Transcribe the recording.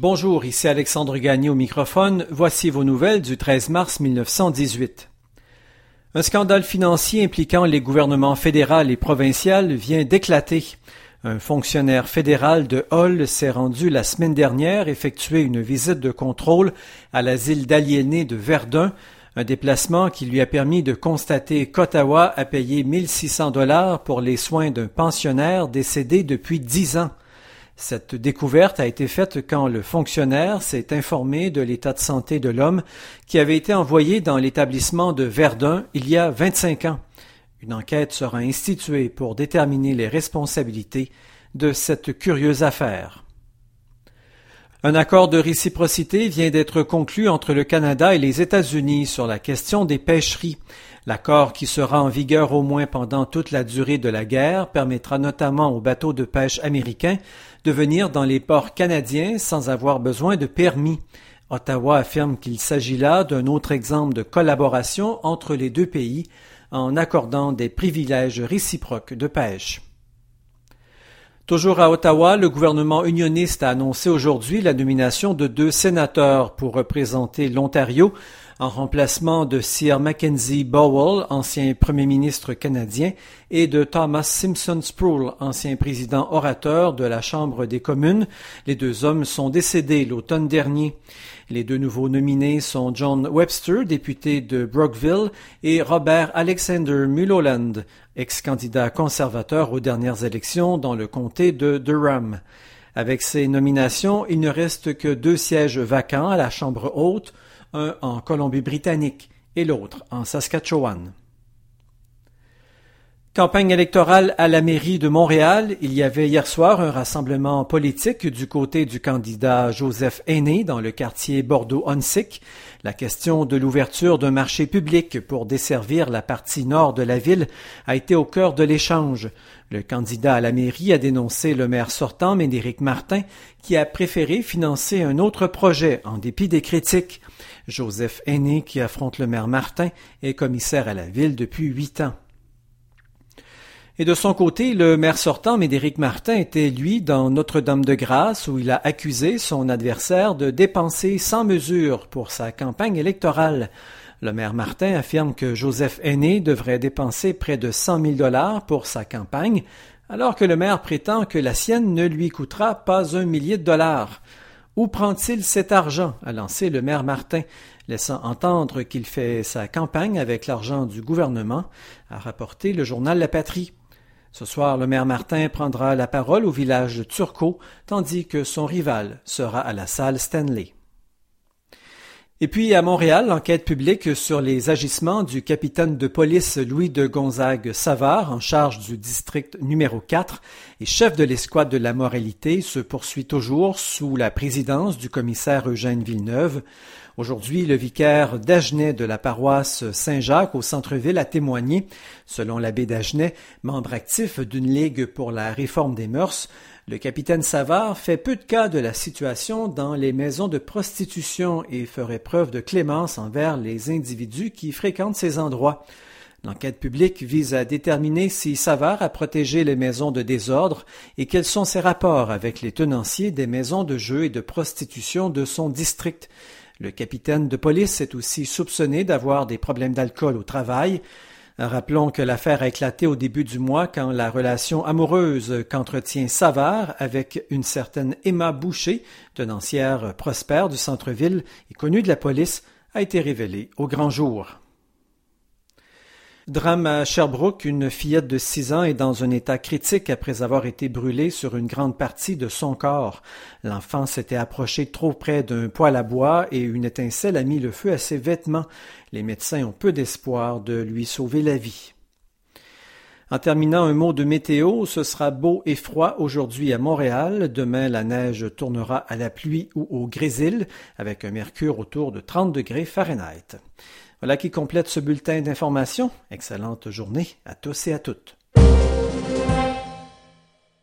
Bonjour, ici Alexandre Gagné au microphone. Voici vos nouvelles du 13 mars 1918. Un scandale financier impliquant les gouvernements fédéral et provincial vient d'éclater. Un fonctionnaire fédéral de Hull s'est rendu la semaine dernière effectuer une visite de contrôle à l'asile d'aliénés de Verdun, un déplacement qui lui a permis de constater qu'Ottawa a payé 1600 dollars pour les soins d'un pensionnaire décédé depuis dix ans. Cette découverte a été faite quand le fonctionnaire s'est informé de l'état de santé de l'homme qui avait été envoyé dans l'établissement de Verdun il y a 25 ans. Une enquête sera instituée pour déterminer les responsabilités de cette curieuse affaire. Un accord de réciprocité vient d'être conclu entre le Canada et les États-Unis sur la question des pêcheries. L'accord, qui sera en vigueur au moins pendant toute la durée de la guerre, permettra notamment aux bateaux de pêche américains de venir dans les ports canadiens sans avoir besoin de permis. Ottawa affirme qu'il s'agit là d'un autre exemple de collaboration entre les deux pays en accordant des privilèges réciproques de pêche. Toujours à Ottawa, le gouvernement unioniste a annoncé aujourd'hui la nomination de deux sénateurs pour représenter l'Ontario en remplacement de Sir Mackenzie Bowell, ancien premier ministre canadien, et de Thomas Simpson Sproul, ancien président orateur de la Chambre des communes. Les deux hommes sont décédés l'automne dernier. Les deux nouveaux nominés sont John Webster, député de Brockville, et Robert Alexander Mulholland, ex-candidat conservateur aux dernières élections dans le comté de Durham. Avec ces nominations, il ne reste que deux sièges vacants à la Chambre haute, un en Colombie-Britannique et l'autre en Saskatchewan. Campagne électorale à la mairie de Montréal. Il y avait hier soir un rassemblement politique du côté du candidat Joseph Aîné dans le quartier Bordeaux-Onsic. La question de l'ouverture d'un marché public pour desservir la partie nord de la ville a été au cœur de l'échange. Le candidat à la mairie a dénoncé le maire sortant, Médéric Martin, qui a préféré financer un autre projet en dépit des critiques. Joseph Aîné, qui affronte le maire Martin, est commissaire à la ville depuis huit ans. Et de son côté, le maire sortant, Médéric Martin, était lui dans Notre-Dame-de-Grâce où il a accusé son adversaire de dépenser sans mesure pour sa campagne électorale. Le maire Martin affirme que Joseph Aîné devrait dépenser près de cent mille dollars pour sa campagne, alors que le maire prétend que la sienne ne lui coûtera pas un millier de dollars. Où prend-il cet argent? a lancé le maire Martin, laissant entendre qu'il fait sa campagne avec l'argent du gouvernement, a rapporté le journal La Patrie. Ce soir, le maire Martin prendra la parole au village de Turcot, tandis que son rival sera à la salle Stanley. Et puis à Montréal, l'enquête publique sur les agissements du capitaine de police Louis de Gonzague Savard, en charge du district numéro 4 et chef de l'escouade de la moralité, se poursuit toujours sous la présidence du commissaire Eugène Villeneuve. Aujourd'hui, le vicaire d'Agenais de la paroisse Saint-Jacques au centre-ville a témoigné. Selon l'abbé d'Agenais, membre actif d'une ligue pour la réforme des mœurs, le capitaine Savard fait peu de cas de la situation dans les maisons de prostitution et ferait preuve de clémence envers les individus qui fréquentent ces endroits. L'enquête publique vise à déterminer si Savard a protégé les maisons de désordre et quels sont ses rapports avec les tenanciers des maisons de jeu et de prostitution de son district. Le capitaine de police est aussi soupçonné d'avoir des problèmes d'alcool au travail. Rappelons que l'affaire a éclaté au début du mois quand la relation amoureuse qu'entretient Savard avec une certaine Emma Boucher, tenancière prospère du centre-ville et connue de la police, a été révélée au grand jour. Drame à Sherbrooke, une fillette de six ans est dans un état critique après avoir été brûlée sur une grande partie de son corps. L'enfant s'était approché trop près d'un poêle à bois et une étincelle a mis le feu à ses vêtements. Les médecins ont peu d'espoir de lui sauver la vie. En terminant un mot de météo, ce sera beau et froid aujourd'hui à Montréal. Demain, la neige tournera à la pluie ou au grésil avec un mercure autour de 30 degrés Fahrenheit. Voilà qui complète ce bulletin d'information. Excellente journée à tous et à toutes.